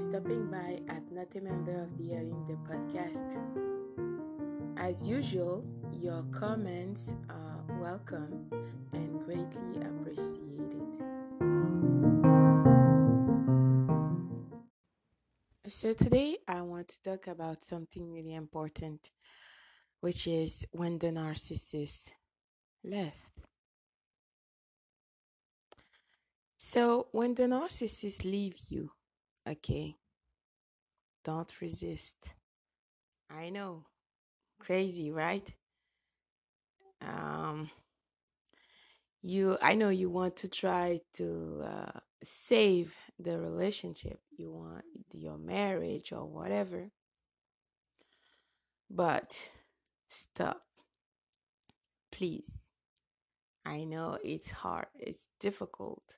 stopping by at Not a Member of the Harem the podcast. As usual, your comments are welcome and greatly appreciated. So, today I want to talk about something really important, which is when the narcissist left. So, when the narcissist leave you, okay, don't resist. I know, crazy, right? Um, you, I know you want to try to uh, save the relationship, you want your marriage or whatever, but stop, please. I know it's hard, it's difficult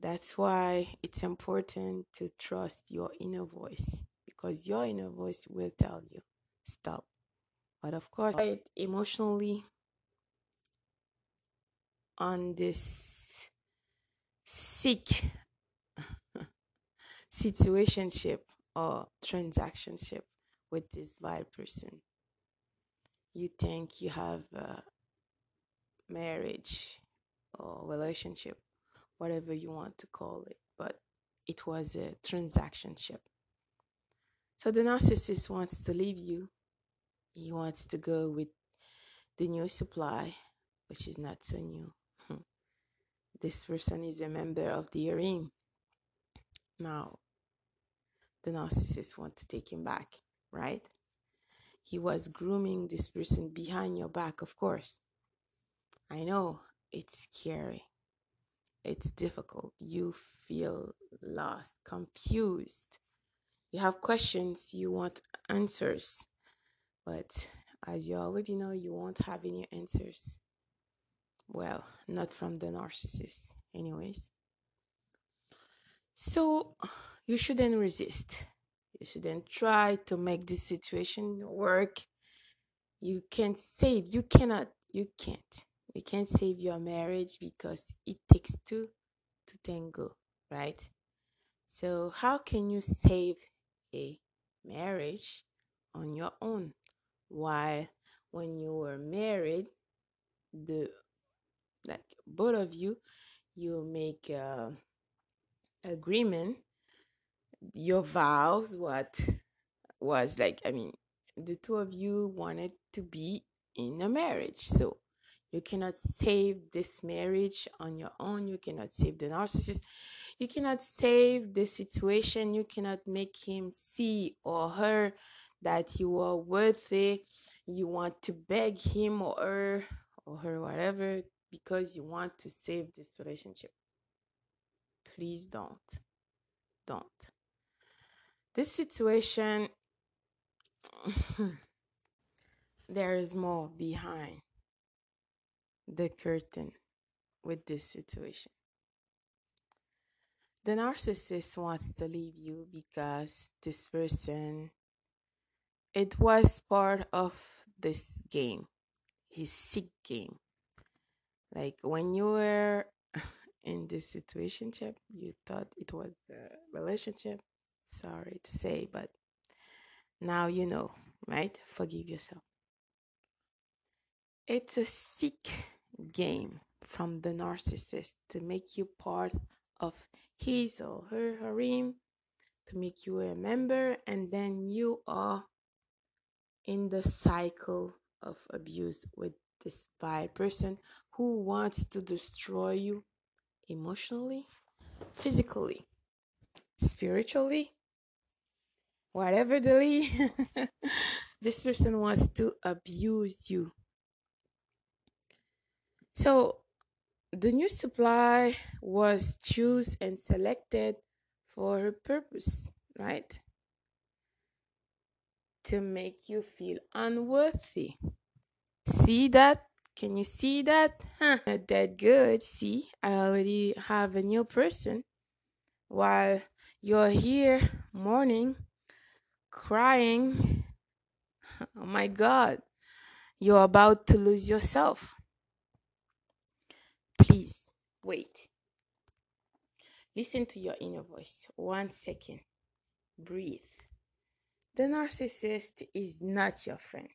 that's why it's important to trust your inner voice because your inner voice will tell you stop. But of course, emotionally on this sick situationship or transactionship with this vile person. You think you have a marriage or relationship whatever you want to call it, but it was a transaction ship. So the narcissist wants to leave you. He wants to go with the new supply, which is not so new. Hmm. this person is a member of the harem. Now, the narcissist want to take him back, right? He was grooming this person behind your back, of course. I know it's scary it's difficult. You feel lost, confused. You have questions, you want answers. But as you already know, you won't have any answers. Well, not from the narcissist, anyways. So you shouldn't resist. You shouldn't try to make this situation work. You can't save, you cannot, you can't you can't save your marriage because it takes two to tango, right? So, how can you save a marriage on your own? While when you were married, the like both of you, you make a agreement, your vows, what was like, I mean, the two of you wanted to be in a marriage. So you cannot save this marriage on your own. You cannot save the narcissist. You cannot save the situation. You cannot make him see or her that you are worthy. You want to beg him or her or her, whatever, because you want to save this relationship. Please don't. Don't. This situation, there is more behind the curtain with this situation. The narcissist wants to leave you because this person, it was part of this game, his sick game. Like when you were in this situationship, you thought it was a relationship. Sorry to say, but now you know, right? Forgive yourself. It's a sick game from the narcissist to make you part of his or her harem, to make you a member, and then you are in the cycle of abuse with this vile person who wants to destroy you emotionally, physically, spiritually, whatever the this person wants to abuse you so the new supply was chosen and selected for a purpose, right? To make you feel unworthy. See that? Can you see that? Huh, that good. See, I already have a new person. While you're here mourning, crying, oh my God, you're about to lose yourself please wait. Listen to your inner voice. One second. Breathe. The narcissist is not your friend.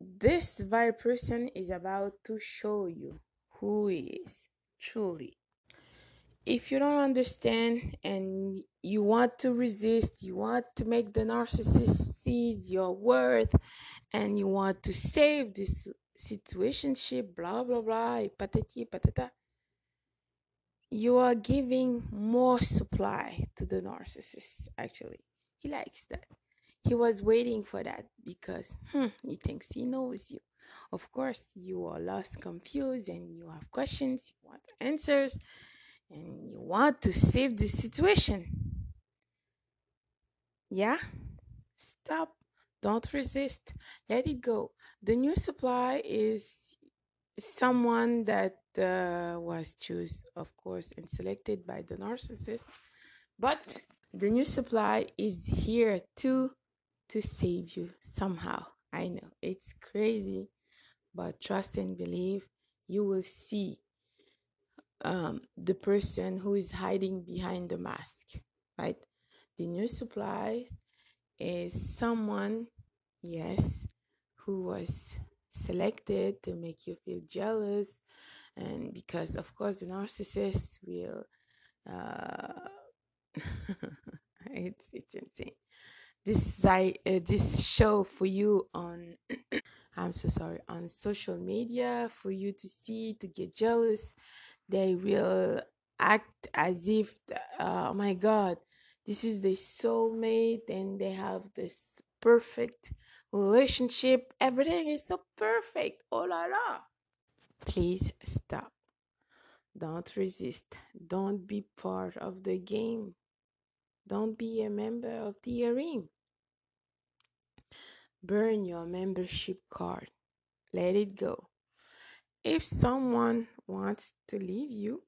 This very person is about to show you who he is truly. If you don't understand and you want to resist, you want to make the narcissist sees your worth, and you want to save this situationship, blah blah blah, patati patata, you are giving more supply to the narcissist. Actually, he likes that. He was waiting for that because hmm, he thinks he knows you. Of course, you are lost, confused, and you have questions, you want answers, and you want to save the situation. Yeah? Stop. Don't resist. Let it go. The new supply is someone that uh, was chosen, of course, and selected by the narcissist. But the new supply is here too to save you somehow. I know it's crazy, but trust and believe you will see um, the person who is hiding behind the mask, right? The new supplies is someone, yes, who was selected to make you feel jealous, and because of course the narcissist will, uh, it's it's insane. This I, uh, this show for you on i'm so sorry on social media for you to see to get jealous. They will act as if uh, oh my god this is their soulmate and they have this perfect relationship. Everything is so perfect. Oh la la. Please stop. Don't resist. Don't be part of the game. Don't be a member of the harem burn your membership card. Let it go. If someone wants to leave you,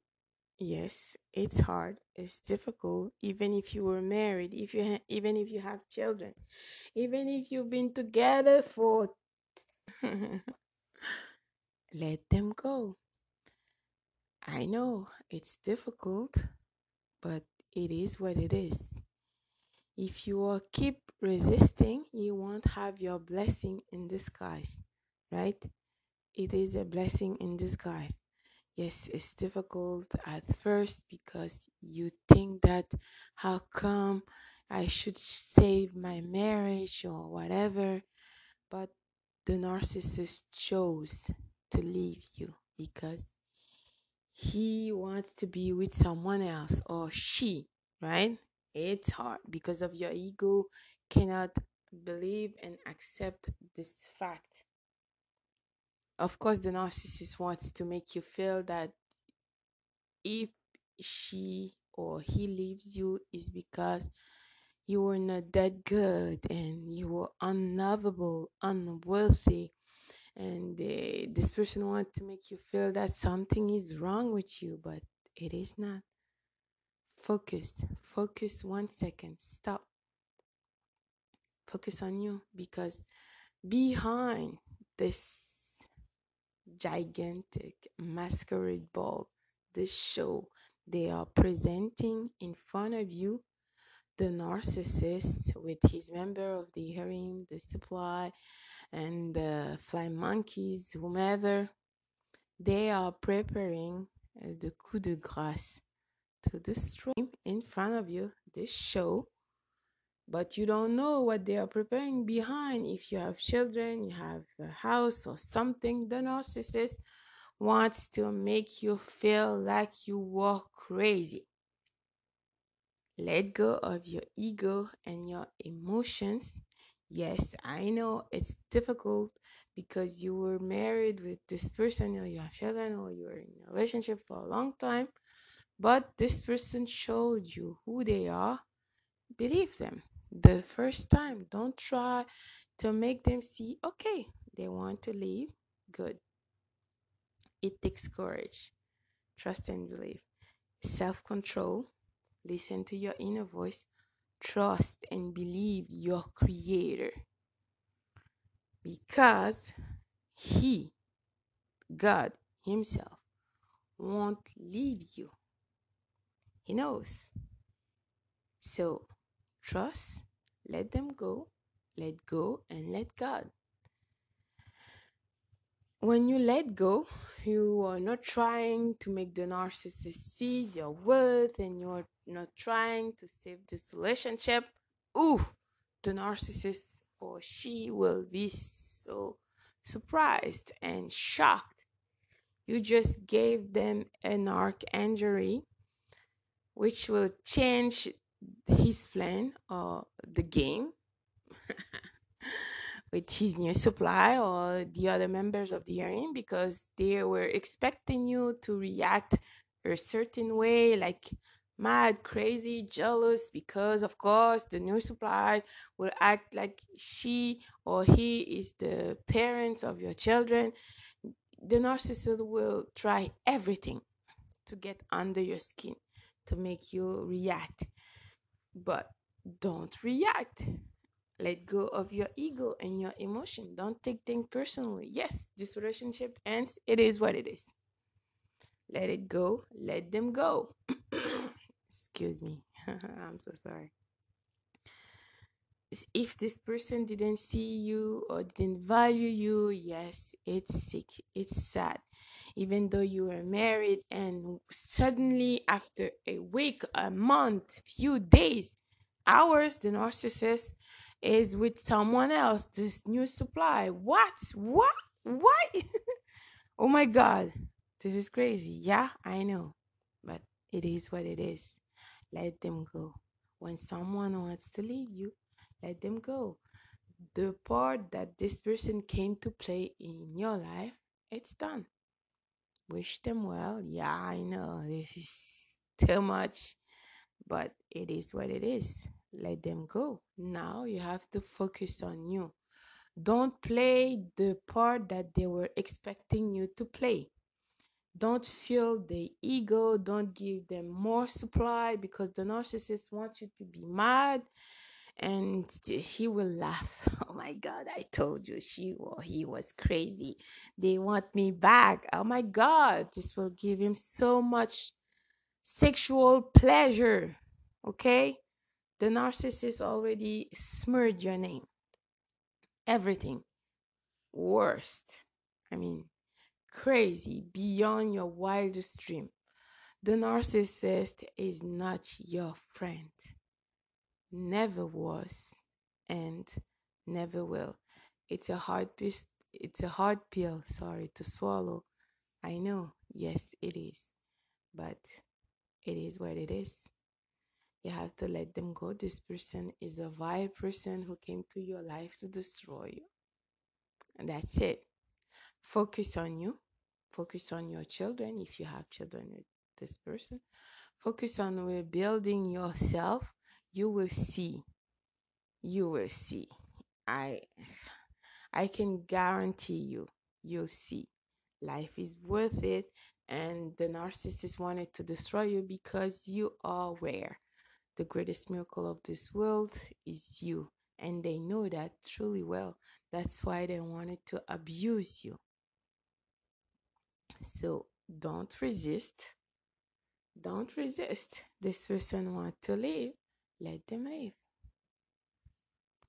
yes, it's hard. It's difficult. Even if you were married, if you ha- even if you have children, even if you've been together for, let them go. I know it's difficult, but it is what it is. If you will keep resisting, you won't have your blessing in disguise, right? It is a blessing in disguise. Yes, it's difficult at first because you think that how come I should save my marriage or whatever, but the narcissist chose to leave you because he wants to be with someone else or she, right? it's hard because of your ego cannot believe and accept this fact of course the narcissist wants to make you feel that if she or he leaves you is because you were not that good and you were unlovable unworthy and uh, this person wants to make you feel that something is wrong with you but it is not Focus. Focus one second. Stop. Focus on you because behind this gigantic masquerade ball, this show they are presenting in front of you the narcissist with his member of the harem, the supply, and the fly monkeys, whomever, they are preparing uh, the coup de grace to stream in front of you, this show, but you don't know what they are preparing behind. If you have children, you have a house or something, the narcissist wants to make you feel like you were crazy. Let go of your ego and your emotions. Yes, I know it's difficult because you were married with this person or you have children or you're in a relationship for a long time but this person showed you who they are. Believe them the first time. Don't try to make them see, okay, they want to leave. Good. It takes courage, trust and believe, self control. Listen to your inner voice. Trust and believe your Creator. Because He, God Himself, won't leave you He knows. So trust, let them go, let go, and let God. When you let go, you are not trying to make the narcissist see your worth and you're not trying to save this relationship. Ooh, the narcissist or she will be so surprised and shocked. You just gave them an arc injury, which will change his plan or uh, the game with his new supply or the other members of the harem because they were expecting you to react a certain way like mad crazy jealous because of course the new supply will act like she or he is the parents of your children. The narcissist will try everything to get under your skin to make you react but don't react. Let go of your ego and your emotion. Don't take things personally. Yes this relationship ends. It is what it is. Let it go. Let them go. Excuse me. I'm so sorry if this person didn't see you or didn't value you yes it's sick it's sad. Even though you were married and suddenly after a week a month few days hours the narcissist is with someone else this new supply. What? What? What oh my god. This is crazy. Yeah i know but it is what it is. Let them go. When someone wants to leave you let them go the part that this person came to play in your life it's done wish them well. Yeah, I know this is too much, but it is what it is. Let them go. Now you have to focus on you. Don't play the part that they were expecting you to play. Don't feel the ego. Don't give them more supply because the narcissist wants you to be mad and he will laugh. Oh my God, I told you she or he was crazy. They want me back. Oh my God, this will give him so much sexual pleasure. Okay? The narcissist already smeared your name. Everything. Worst. I mean, crazy beyond your wildest dream. The narcissist is not your friend never was and never will. It's a hard pill, it's a hard pill, sorry, to swallow. I know, yes, it is. But it is what it is. You have to let them go. This person is a vile person who came to your life to destroy you. And that's it. Focus on you. Focus on your children if you have children with this person. Focus on rebuilding yourself you will see you will see. I i can guarantee you you'll see. Life is worth it and the narcissist wanted to destroy you because you are where the greatest miracle of this world is you and they know that truly well. That's why they wanted to abuse you. So don't resist. Don't resist. This person want to leave let them live